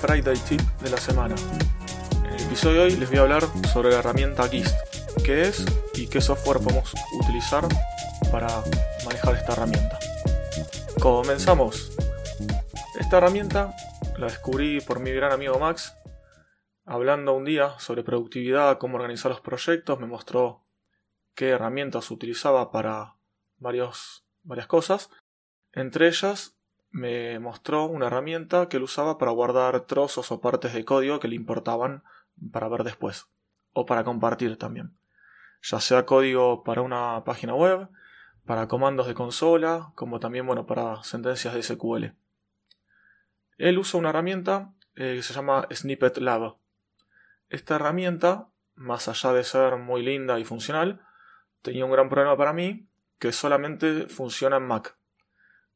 Friday Tip de la semana. En el episodio de hoy les voy a hablar sobre la herramienta GIST, qué es y qué software podemos utilizar para manejar esta herramienta. Comenzamos. Esta herramienta la descubrí por mi gran amigo Max, hablando un día sobre productividad, cómo organizar los proyectos, me mostró qué herramientas utilizaba para varios, varias cosas. Entre ellas me mostró una herramienta que él usaba para guardar trozos o partes de código que le importaban para ver después o para compartir también. Ya sea código para una página web, para comandos de consola, como también bueno, para sentencias de SQL. Él usa una herramienta eh, que se llama Snippet Lab. Esta herramienta, más allá de ser muy linda y funcional, tenía un gran problema para mí, que solamente funciona en Mac.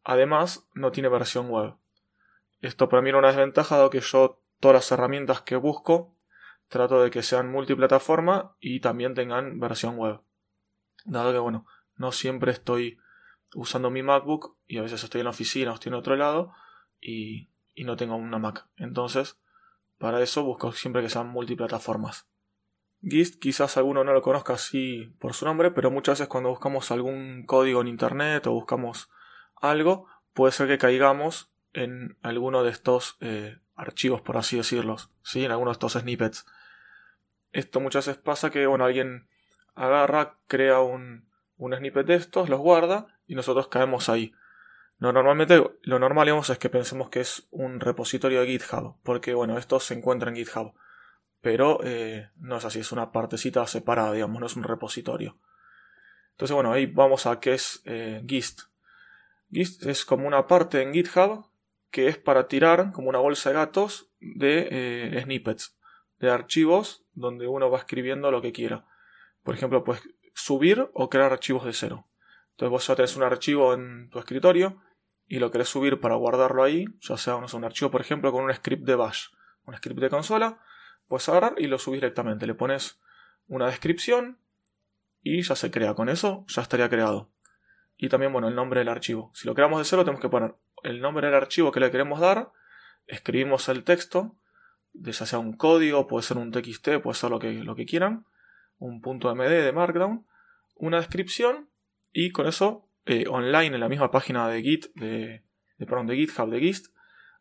Además, no tiene versión web. Esto para mí era una desventaja, dado que yo todas las herramientas que busco trato de que sean multiplataforma y también tengan versión web. Dado que, bueno, no siempre estoy usando mi MacBook y a veces estoy en la oficina o estoy en otro lado y, y no tengo una Mac. Entonces, para eso busco siempre que sean multiplataformas. Gist quizás alguno no lo conozca así por su nombre, pero muchas veces cuando buscamos algún código en internet o buscamos algo, puede ser que caigamos en alguno de estos eh, archivos, por así decirlos, ¿sí? en alguno de estos snippets. Esto muchas veces pasa que bueno, alguien agarra, crea un, un snippet de estos, los guarda y nosotros caemos ahí. No, normalmente lo normal es que pensemos que es un repositorio de GitHub, porque bueno, esto se encuentra en GitHub. Pero eh, no es así, es una partecita separada, digamos, no es un repositorio. Entonces, bueno, ahí vamos a qué es eh, Gist. Gist es como una parte en GitHub que es para tirar como una bolsa de gatos de eh, snippets, de archivos donde uno va escribiendo lo que quiera. Por ejemplo, puedes subir o crear archivos de cero. Entonces vos ya tenés un archivo en tu escritorio y lo querés subir para guardarlo ahí, ya sea un archivo, por ejemplo, con un script de bash, un script de consola, puedes agarrar y lo subís directamente. Le pones una descripción y ya se crea. Con eso ya estaría creado. Y también, bueno, el nombre del archivo. Si lo creamos de cero, tenemos que poner el nombre del archivo que le queremos dar, escribimos el texto, ya sea un código, puede ser un TXT, puede ser lo que, lo que quieran, un punto MD de Markdown, una descripción y con eso eh, online en la misma página de Git, de, de, de GitHub, de Gist,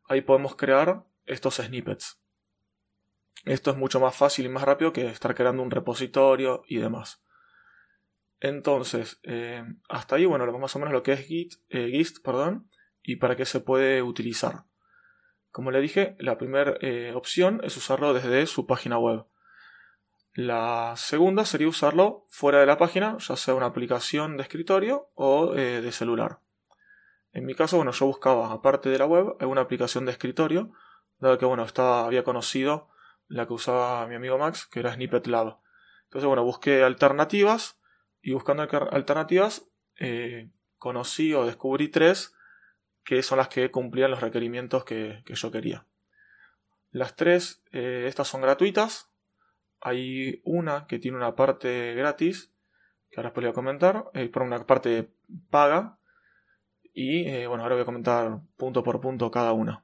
ahí podemos crear estos snippets. Esto es mucho más fácil y más rápido que estar creando un repositorio y demás. Entonces, eh, hasta ahí, bueno, más o menos lo que es Git, eh, Gist, perdón, y para qué se puede utilizar. Como le dije, la primera opción es usarlo desde su página web. La segunda sería usarlo fuera de la página, ya sea una aplicación de escritorio o eh, de celular. En mi caso, bueno, yo buscaba, aparte de la web, alguna aplicación de escritorio, dado que, bueno, estaba, había conocido la que usaba mi amigo Max, que era Snippet Lab. Entonces, bueno, busqué alternativas y buscando alternativas eh, conocí o descubrí tres que son las que cumplían los requerimientos que, yo quería. Las tres, eh, estas son gratuitas, hay una que tiene una parte gratis, que ahora os voy comentar, eh, por una parte paga, y eh, bueno, ahora voy a comentar punto por punto cada una.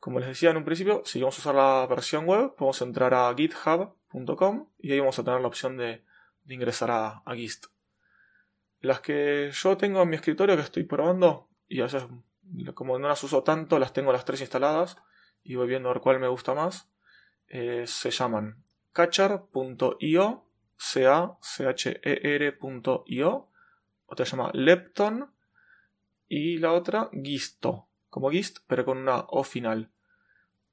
Como les decía en un principio, si vamos a usar la versión web, podemos entrar a github.com y ahí vamos a tener la opción de, ingresar a, a, Gist. Las que yo tengo en mi escritorio que estoy probando, y a veces como no las uso tanto, las tengo las tres instaladas y voy viendo a ver cuál me gusta más, eh, se llaman catcher.io, C-A-C-H-E-R.io, otra se llama Lepton y la otra Gisto, como Gist, pero con una O final.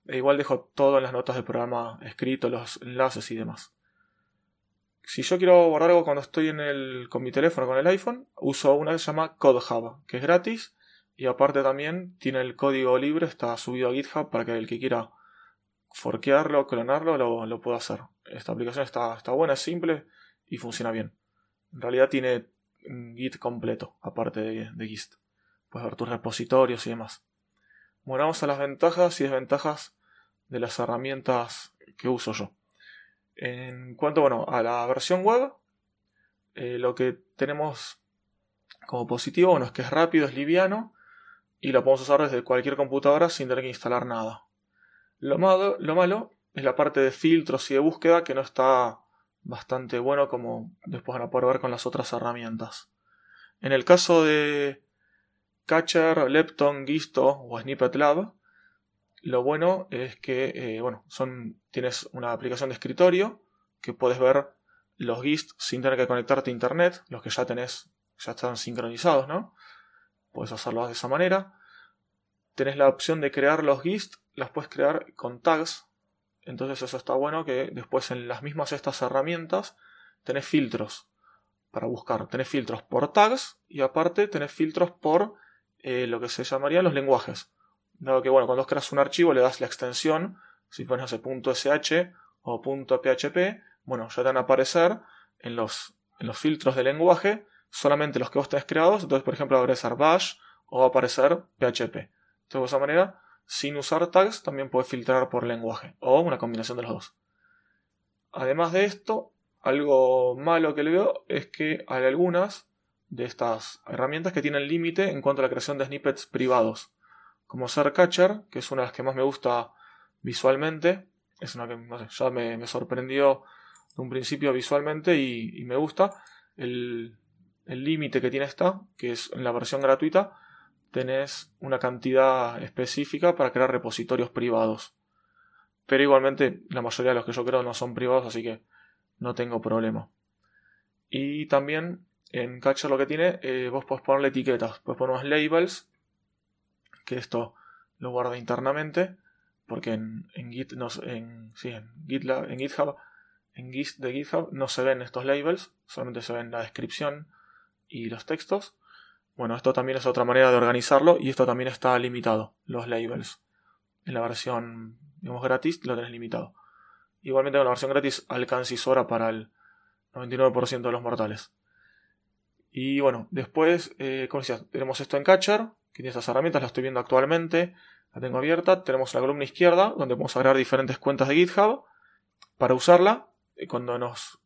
E igual dejo todo en las notas del programa escrito, los enlaces y demás. Si yo quiero guardar algo cuando estoy en el, con mi teléfono, con el iPhone, uso una que se llama CodeHub, que es gratis y aparte también tiene el código libre, está subido a GitHub para que el que quiera forquearlo, clonarlo, lo, puedo hacer. Esta aplicación está, está buena, es simple y funciona bien. En realidad tiene Git completo, aparte de, de Gist. Puedes ver tus repositorios y demás. Bueno, vamos a las ventajas y desventajas de las herramientas que uso yo. En cuanto bueno, a la versión web, eh, lo que tenemos como positivo es que es rápido, es liviano y lo podemos usar desde cualquier computadora sin tener que instalar nada. Lo malo, lo malo es la parte de filtros y de búsqueda que no está bastante bueno como después van a poder ver con las otras herramientas. En el caso de Catcher, Lepton, Gisto o Snippet Lab, lo bueno es que eh, bueno, son, tienes una aplicación de escritorio que puedes ver los GIST sin tener que conectarte a internet, los que ya tenés, ya están sincronizados, ¿no? Puedes hacerlo de esa manera. Tenés la opción de crear los GIST, las puedes crear con tags. Entonces eso está bueno que después en las mismas estas herramientas tenés filtros para buscar. Tenés filtros por tags y aparte tenés filtros por eh, lo que se llamarían los lenguajes. Dado que bueno, cuando creas un archivo le das la extensión, si pones .sh o .php, bueno, ya te van a aparecer en los, en los filtros de lenguaje solamente los que vos tenés creados. Entonces, por ejemplo, va a aparecer bash o va a aparecer PHP. Entonces, de esa manera, sin usar tags, también puedes filtrar por lenguaje o una combinación de los dos. Además de esto, algo malo que le veo es que hay algunas de estas herramientas que tienen límite en cuanto a la creación de snippets privados. Como Catcher, que es una de las que más me gusta visualmente. Es una que ya me, sorprendió de un principio visualmente y me gusta. El, límite que tiene esta, que es en la versión gratuita, tenés una cantidad específica para crear repositorios privados. Pero igualmente la mayoría de los que yo creo no son privados, así que no tengo problema. Y también en Catcher lo que tiene, eh, vos podés ponerle etiquetas, puedes poner unos labels, que esto lo guarda internamente, porque en, Git no, en, GitLab, en GitHub, en Git de GitHub no se ven estos labels, solamente se ven la descripción y los textos. Bueno, esto también es otra manera de organizarlo y esto también está limitado, los labels. En la versión, digamos, gratis lo tenés limitado. Igualmente en la versión gratis alcanza y sobra para el 99% de los mortales. Y bueno, después, eh, como decía, tenemos esto en Catcher, que tiene estas herramientas, la estoy viendo actualmente, la tengo abierta. Tenemos la columna izquierda, donde podemos agregar diferentes cuentas de GitHub para usarla. Cuando nos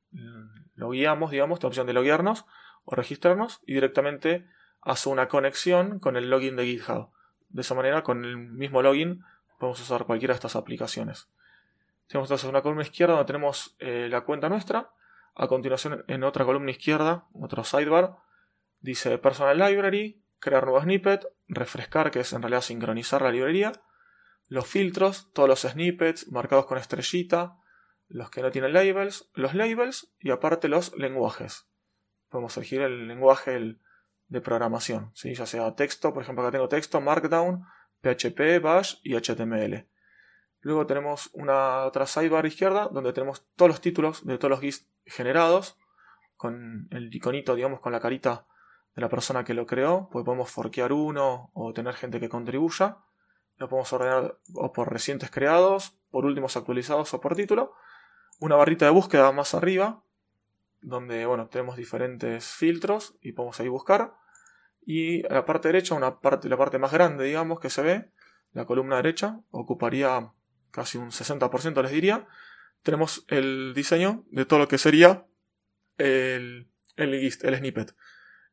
logueamos, digamos, la opción de loguearnos, o registrarnos y directamente hace una conexión con el login de GitHub. De esa manera, con el mismo login, podemos usar cualquiera de estas aplicaciones. Tenemos entonces una columna izquierda donde tenemos eh, la cuenta nuestra. A continuación, en otra columna izquierda, otro sidebar, dice Personal Library, crear nuevo snippet, refrescar, que es en realidad sincronizar la librería, los filtros, todos los snippets marcados con estrellita, los que no tienen labels, los labels y aparte los lenguajes podemos elegir el lenguaje de programación, ¿sí? ya sea texto, por ejemplo acá tengo texto, Markdown, PHP, Bash y HTML. Luego tenemos una otra sidebar izquierda donde tenemos todos los títulos de todos los GIS generados con el iconito, digamos, con la carita de la persona que lo creó, pues podemos forquear uno o tener gente que contribuya. Lo podemos ordenar o por recientes creados, por últimos actualizados o por título. Una barrita de búsqueda más arriba donde bueno, tenemos diferentes filtros y podemos ahí buscar. Y la parte derecha, una parte, la parte más grande, digamos, que se ve, la columna derecha, ocuparía casi un 60%, les diría. Tenemos el diseño de todo lo que sería el, el, el snippet.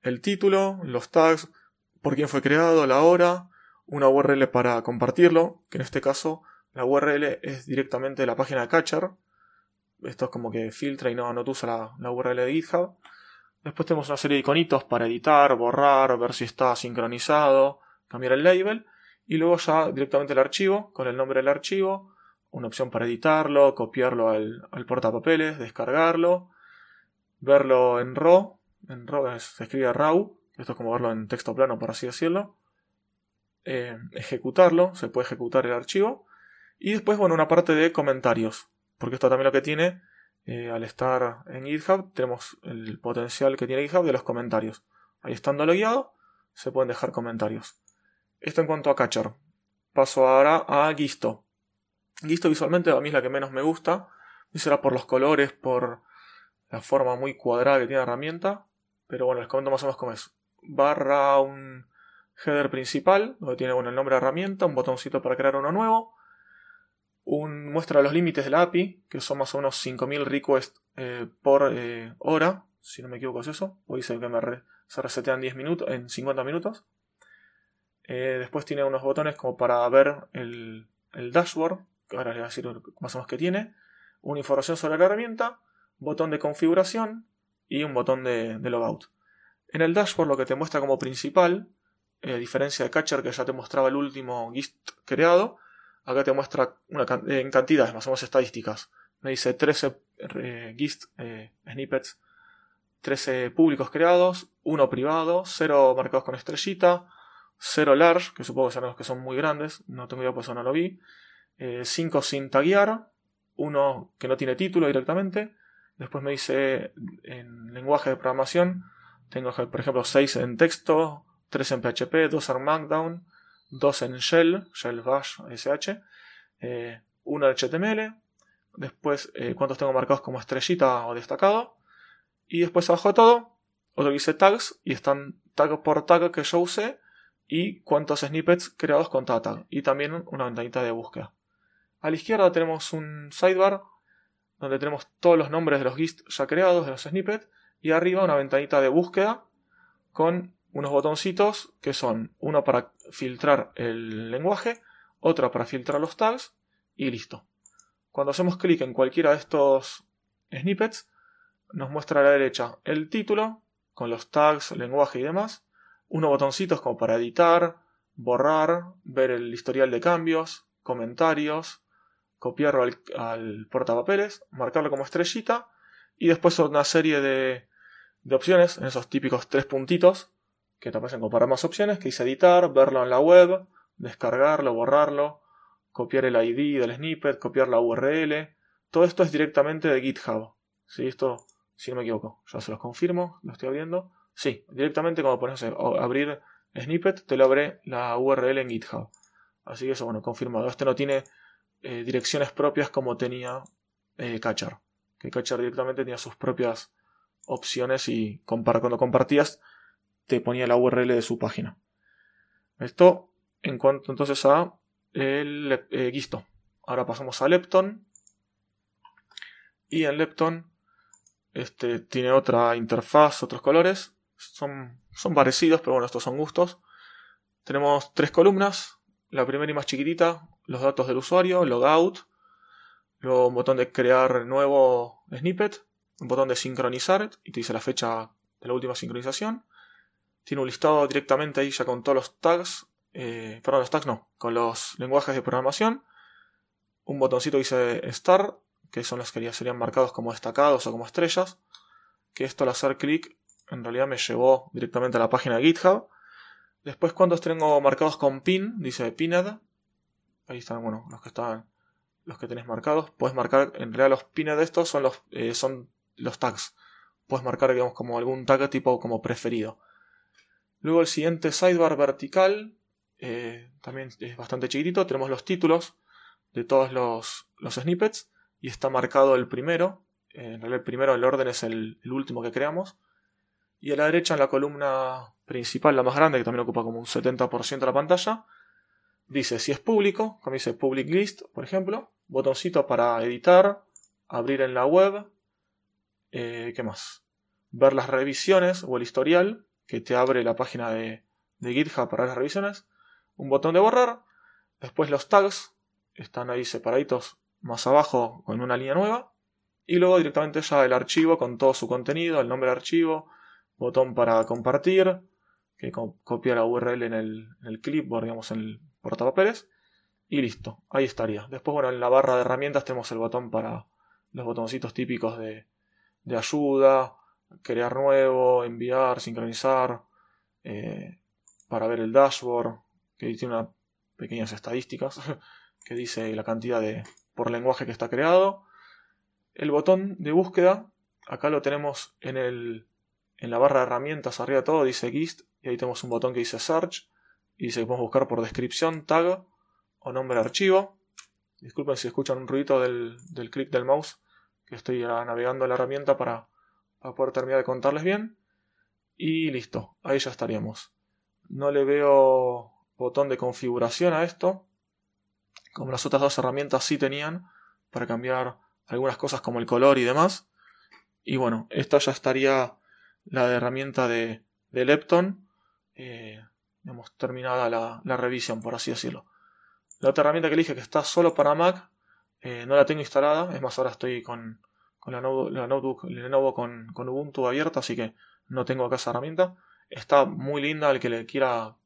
El título, los tags, por quién fue creado, la hora, una URL para compartirlo, que en este caso la URL es directamente de la página de Catcher, esto es como que filtra y no, no te usa la, URL de GitHub. Después tenemos una serie de iconitos para editar, borrar, ver si está sincronizado, cambiar el label. Y luego ya directamente el archivo, con el nombre del archivo, una opción para editarlo, copiarlo al, al portapapeles, descargarlo, verlo en RAW, en RAW se escribe RAW, esto es como verlo en texto plano por así decirlo, eh, ejecutarlo, se puede ejecutar el archivo, y después, bueno, una parte de comentarios, porque esto también lo que tiene, eh, al estar en GitHub, tenemos el potencial que tiene GitHub de los comentarios. Ahí estando logueado, se pueden dejar comentarios. Esto en cuanto a Catcher. Paso ahora a Gisto. Gisto visualmente a mí es la que menos me gusta. Y será por los colores, por la forma muy cuadrada que tiene la herramienta. Pero bueno, les comento más o menos cómo es. Barra un header principal, donde tiene bueno, el nombre de herramienta, un botoncito para crear uno nuevo. Un, muestra los límites de la API, que son más o menos 5000 requests eh, por eh, hora, si no me equivoco es eso. O dice que me se resetean 10 minutos, en 50 minutos. Eh, después tiene unos botones como para ver el, el dashboard, ahora les voy a decir más o menos que tiene. Una información sobre la herramienta, botón de configuración y un botón de, logout. En el dashboard lo que te muestra como principal, eh, a diferencia de Catcher que ya te mostraba el último GIST creado, acá te muestra una, en cantidades, más o menos estadísticas. Me dice 13 eh, GIST eh, snippets, 13 públicos creados, 1 privado, 0 marcados con estrellita, 0 large, que supongo que son los que son muy grandes, no tengo idea por eso no lo vi, 5 sin taguear, 1 que no tiene título directamente, Después me dice en lenguaje de programación, tengo por ejemplo 6 en texto, 3 en PHP, 2 en Markdown, 2 en Shell, Shell Bash, SH, eh, 1 en HTML, después eh, cuántos tengo marcados como estrellita o destacado, y después abajo de todo, otro que dice tags, y están tag por tag que yo usé, y cuántos snippets creados con tag, y también una ventanita de búsqueda. A la izquierda tenemos un sidebar donde tenemos todos los nombres de los GIST ya creados, de los snippets, y arriba una ventanita de búsqueda con unos botoncitos que son uno para filtrar el lenguaje, otro para filtrar los tags y listo. Cuando hacemos clic en cualquiera de estos snippets, nos muestra a la derecha el título con los tags, lenguaje y demás, unos botoncitos como para editar, borrar, ver el historial de cambios, comentarios, copiarlo al, portapapeles, marcarlo como estrellita y después una serie de, opciones en esos típicos tres puntitos que te aparecen comparar más opciones, que dice editar, verlo en la web, descargarlo, borrarlo, copiar el ID del snippet, copiar la URL. Todo esto es directamente de GitHub. ¿Sí? Esto, si no me equivoco, ya se los confirmo, lo estoy abriendo. Sí, directamente cuando pones abrir snippet, te lo abre la URL en GitHub. Así que eso, bueno, confirmado. Este no tiene eh, direcciones propias como tenía eh, Catcher. Que Catcher directamente tenía sus propias opciones y cuando compartías te ponía la URL de su página. Esto en cuanto entonces a el eh, Gisto. Ahora pasamos a Lepton. Y en Lepton este, tiene otra interfaz, otros colores. Son, son parecidos, pero bueno, estos son gustos. Tenemos tres columnas. La primera y más chiquitita, los datos del usuario, logout, luego un botón de crear nuevo snippet, un botón de sincronizar y te dice la fecha de la última sincronización. Tiene un listado directamente ahí ya con todos los tags, eh, perdón, los tags no, con los lenguajes de programación. Un botoncito dice Start, que son los que serían marcados como destacados o como estrellas. Que esto al hacer clic en realidad me llevó directamente a la página de GitHub. Después, cuando tengo marcados con pin, dice pinned, Ahí están, bueno, los que están, los que tenéis marcados. Puedes marcar, en realidad los pines de estos son los, eh, son los tags. Puedes marcar, digamos, como algún tag tipo como preferido. Luego el siguiente sidebar vertical, eh, también es bastante chiquitito. Tenemos los títulos de todos los, los snippets y está marcado el primero. Eh, en realidad el primero el orden es el, el, último que creamos. Y a la derecha en la columna principal, la más grande, que también ocupa como un 70% de la pantalla, Dice, si es público, como dice Public List, por ejemplo, botoncito para editar, abrir en la web, eh, ¿qué más? Ver las revisiones o el historial, que te abre la página de, de GitHub para las revisiones, un botón de borrar, después los tags, están ahí separaditos más abajo con una línea nueva, y luego directamente ya el archivo con todo su contenido, el nombre del archivo, botón para compartir, que copia la URL en el, en el clipboard, digamos, en el portapapeles y listo, ahí estaría. Después, bueno, en la barra de herramientas tenemos el botón para los botoncitos típicos de, ayuda, crear nuevo, enviar, sincronizar, eh, para ver el dashboard, que tiene unas pequeñas estadísticas que dice la cantidad de por lenguaje que está creado. El botón de búsqueda, acá lo tenemos en, el, en la barra de herramientas, arriba todo dice GIST, y ahí tenemos un botón que dice Search y que podemos buscar por descripción, tag o nombre de archivo. Disculpen si escuchan un ruido del, del clic del mouse, que estoy navegando la herramienta para, para poder terminar de contarles bien. Y listo, ahí ya estaríamos. No le veo botón de configuración a esto, como las otras dos herramientas sí tenían, para cambiar algunas cosas como el color y demás. Y bueno, esta ya estaría la de herramienta de, de Lepton, eh, hemos terminada la, la, revisión, por así decirlo. La otra herramienta que elige que está solo para Mac, eh, no la tengo instalada, es más, ahora estoy con, con la, la, notebook Lenovo con, con Ubuntu abierta, así que no tengo acá esa herramienta. Está muy linda, el que le quiera,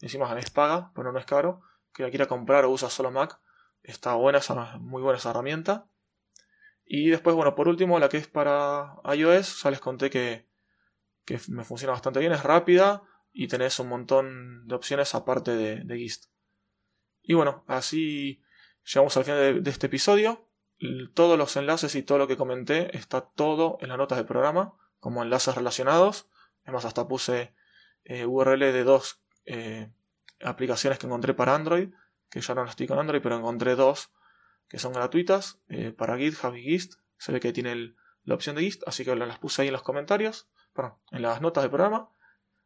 encima es paga, pero no es caro, que la quiera comprar o usa solo Mac, está buena, muy buena esa herramienta. Y después, bueno, por último, la que es para iOS, ya les conté que, que me funciona bastante bien, es rápida y tenés un montón de opciones aparte de, de GIST. Y bueno, así llegamos al final de, este episodio. Todos los enlaces y todo lo que comenté está todo en las notas del programa, como enlaces relacionados. Además, hasta puse eh, URL de dos eh, aplicaciones que encontré para Android, que ya no estoy con Android, pero encontré dos que son gratuitas eh, para GitHub y GIST. Se ve que tiene la opción de GIST, así que las puse ahí en los comentarios, perdón, en las notas del programa.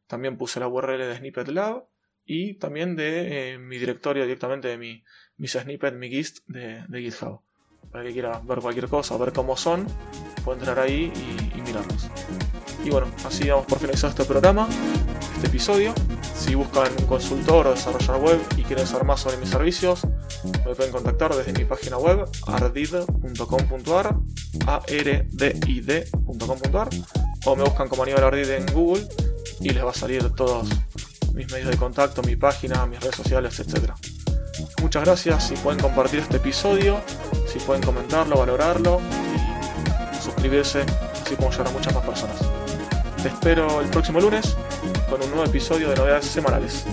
También puse la URL de Snippet Lab y también de eh, mi directorio directamente de mi, mis snippets, mi GIST de, de, GitHub. Para que quiera ver cualquier cosa, ver cómo son, puede entrar ahí y, y mirarlos. Y bueno, así vamos por finalizar este programa, este episodio. Si buscan un consultor o desarrollador web y quieren saber más sobre mis servicios, me pueden contactar desde mi página web ardid.com.ar, ardid.com.ar, o me buscan como Aníbal Ardid en Google y les va a salir todos mis medios de contacto, mi página, mis redes sociales, etc. Muchas gracias, si pueden compartir este episodio, si pueden comentarlo, valorarlo y suscribirse, así podemos llegar a muchas más personas. Te espero el próximo lunes con un nuevo episodio de novedades semanales.